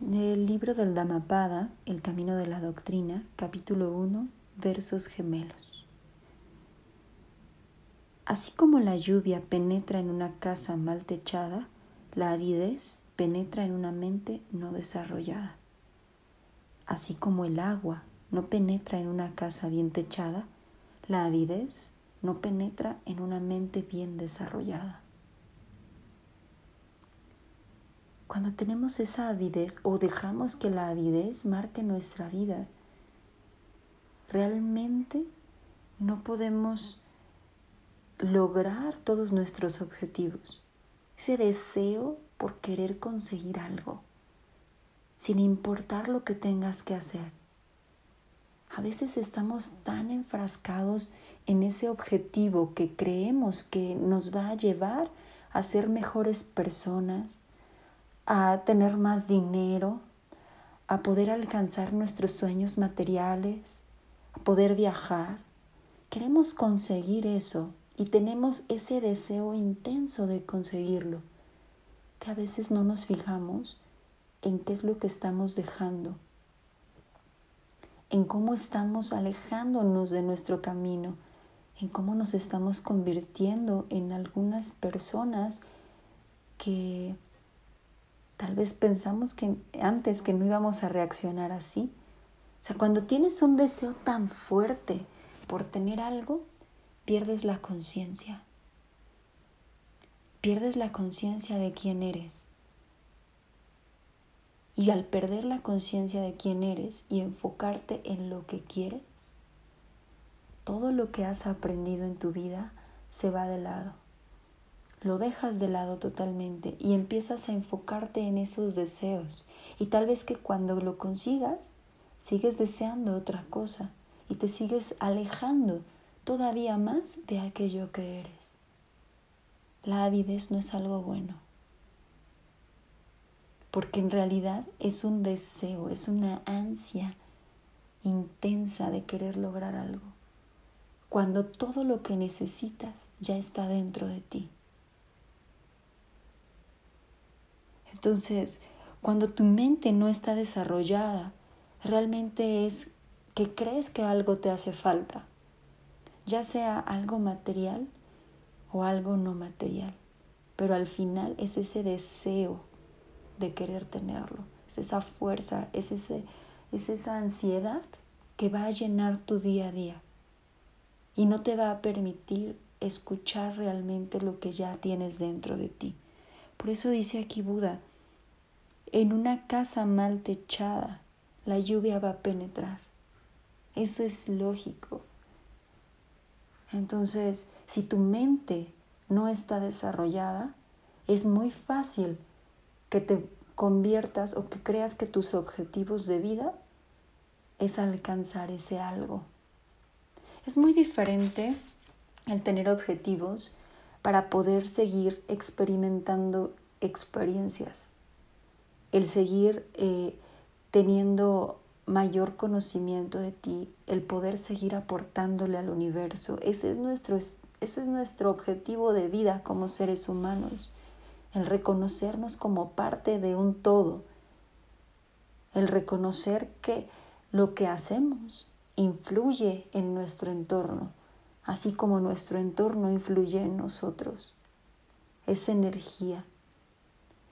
Del libro del Dhammapada, El Camino de la Doctrina, capítulo 1, versos gemelos. Así como la lluvia penetra en una casa mal techada, la avidez penetra en una mente no desarrollada. Así como el agua no penetra en una casa bien techada, la avidez no penetra en una mente bien desarrollada. Cuando tenemos esa avidez o dejamos que la avidez marque nuestra vida, realmente no podemos lograr todos nuestros objetivos. Ese deseo por querer conseguir algo, sin importar lo que tengas que hacer. A veces estamos tan enfrascados en ese objetivo que creemos que nos va a llevar a ser mejores personas, a tener más dinero, a poder alcanzar nuestros sueños materiales, a poder viajar. Queremos conseguir eso y tenemos ese deseo intenso de conseguirlo, que a veces no nos fijamos en qué es lo que estamos dejando, en cómo estamos alejándonos de nuestro camino, en cómo nos estamos convirtiendo en algunas personas que Tal vez pensamos que antes que no íbamos a reaccionar así. O sea, cuando tienes un deseo tan fuerte por tener algo, pierdes la conciencia. Pierdes la conciencia de quién eres. Y al perder la conciencia de quién eres y enfocarte en lo que quieres, todo lo que has aprendido en tu vida se va de lado lo dejas de lado totalmente y empiezas a enfocarte en esos deseos. Y tal vez que cuando lo consigas, sigues deseando otra cosa y te sigues alejando todavía más de aquello que eres. La avidez no es algo bueno, porque en realidad es un deseo, es una ansia intensa de querer lograr algo, cuando todo lo que necesitas ya está dentro de ti. Entonces, cuando tu mente no está desarrollada, realmente es que crees que algo te hace falta, ya sea algo material o algo no material, pero al final es ese deseo de querer tenerlo, es esa fuerza, es, ese, es esa ansiedad que va a llenar tu día a día y no te va a permitir escuchar realmente lo que ya tienes dentro de ti. Por eso dice aquí Buda, en una casa mal techada, la lluvia va a penetrar. Eso es lógico. Entonces, si tu mente no está desarrollada, es muy fácil que te conviertas o que creas que tus objetivos de vida es alcanzar ese algo. Es muy diferente el tener objetivos para poder seguir experimentando experiencias el seguir eh, teniendo mayor conocimiento de ti, el poder seguir aportándole al universo. Ese es nuestro, ese es nuestro objetivo de vida como seres humanos, el reconocernos como parte de un todo, el reconocer que lo que hacemos influye en nuestro entorno, así como nuestro entorno influye en nosotros. Es energía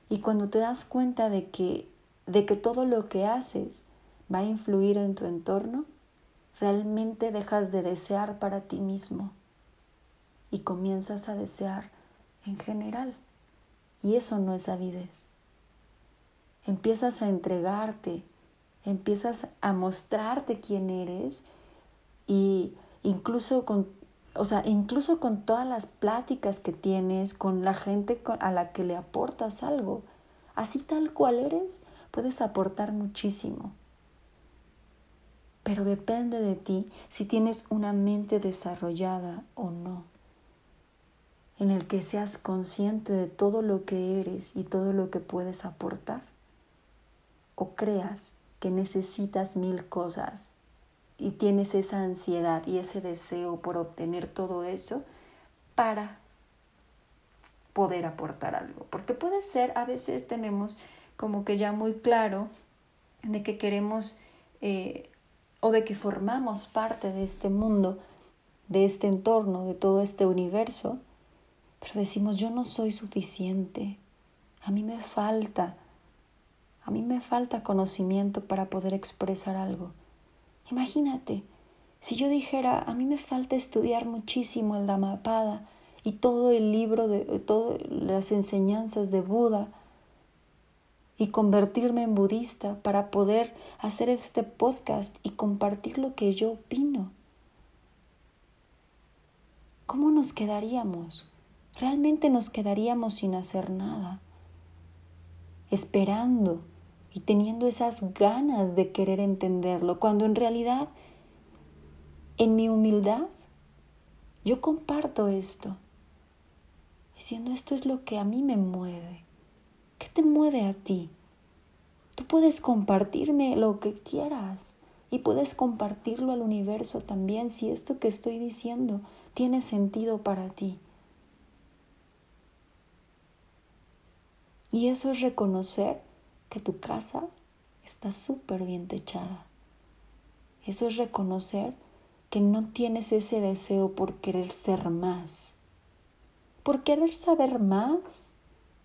y cuando te das cuenta de que, de que todo lo que haces va a influir en tu entorno, realmente dejas de desear para ti mismo y comienzas a desear en general. Y eso no es avidez. Empiezas a entregarte, empiezas a mostrarte quién eres y incluso con o sea, incluso con todas las pláticas que tienes, con la gente a la que le aportas algo, así tal cual eres, puedes aportar muchísimo. Pero depende de ti si tienes una mente desarrollada o no, en el que seas consciente de todo lo que eres y todo lo que puedes aportar, o creas que necesitas mil cosas y tienes esa ansiedad y ese deseo por obtener todo eso para poder aportar algo. Porque puede ser, a veces tenemos como que ya muy claro de que queremos eh, o de que formamos parte de este mundo, de este entorno, de todo este universo, pero decimos yo no soy suficiente, a mí me falta, a mí me falta conocimiento para poder expresar algo. Imagínate, si yo dijera, a mí me falta estudiar muchísimo el Dhammapada y todo el libro de todas las enseñanzas de Buda y convertirme en budista para poder hacer este podcast y compartir lo que yo opino. ¿Cómo nos quedaríamos? Realmente nos quedaríamos sin hacer nada, esperando y teniendo esas ganas de querer entenderlo, cuando en realidad, en mi humildad, yo comparto esto, diciendo esto es lo que a mí me mueve. ¿Qué te mueve a ti? Tú puedes compartirme lo que quieras y puedes compartirlo al universo también si esto que estoy diciendo tiene sentido para ti. Y eso es reconocer que tu casa está súper bien techada. Eso es reconocer que no tienes ese deseo por querer ser más, por querer saber más,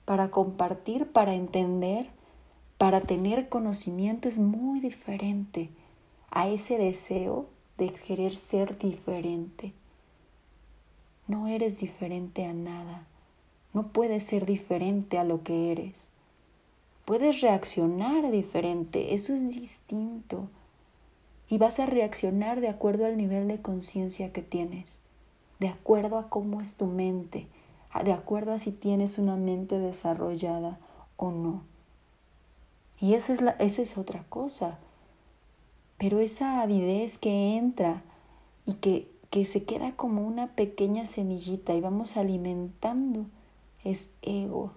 para compartir, para entender, para tener conocimiento es muy diferente a ese deseo de querer ser diferente. No eres diferente a nada, no puedes ser diferente a lo que eres. Puedes reaccionar diferente, eso es distinto. Y vas a reaccionar de acuerdo al nivel de conciencia que tienes, de acuerdo a cómo es tu mente, de acuerdo a si tienes una mente desarrollada o no. Y esa es, la, esa es otra cosa. Pero esa avidez que entra y que, que se queda como una pequeña semillita y vamos alimentando es ego.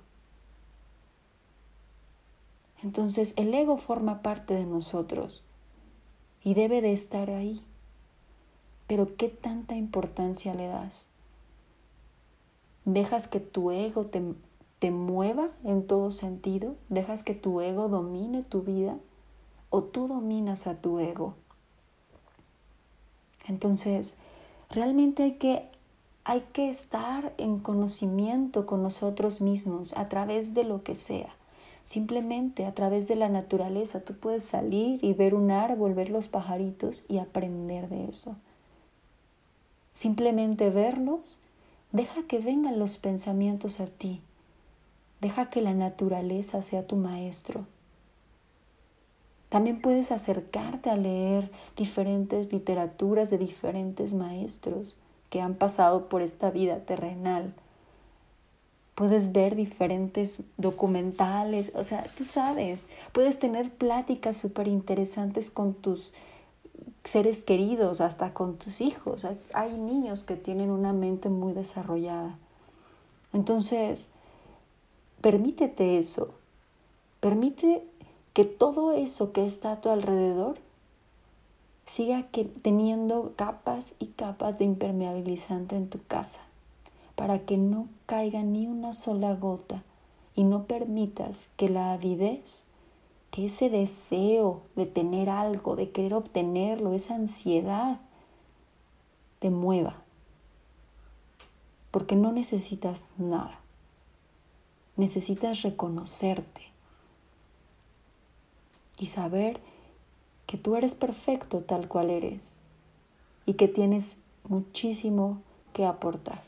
Entonces el ego forma parte de nosotros y debe de estar ahí. Pero ¿qué tanta importancia le das? ¿Dejas que tu ego te, te mueva en todo sentido? ¿Dejas que tu ego domine tu vida? ¿O tú dominas a tu ego? Entonces, realmente hay que, hay que estar en conocimiento con nosotros mismos a través de lo que sea. Simplemente a través de la naturaleza tú puedes salir y ver un árbol, ver los pajaritos y aprender de eso. Simplemente verlos, deja que vengan los pensamientos a ti. Deja que la naturaleza sea tu maestro. También puedes acercarte a leer diferentes literaturas de diferentes maestros que han pasado por esta vida terrenal puedes ver diferentes documentales, o sea, tú sabes, puedes tener pláticas súper interesantes con tus seres queridos, hasta con tus hijos. Hay niños que tienen una mente muy desarrollada. Entonces, permítete eso, permite que todo eso que está a tu alrededor siga teniendo capas y capas de impermeabilizante en tu casa para que no caiga ni una sola gota y no permitas que la avidez, que ese deseo de tener algo, de querer obtenerlo, esa ansiedad, te mueva. Porque no necesitas nada. Necesitas reconocerte y saber que tú eres perfecto tal cual eres y que tienes muchísimo que aportar.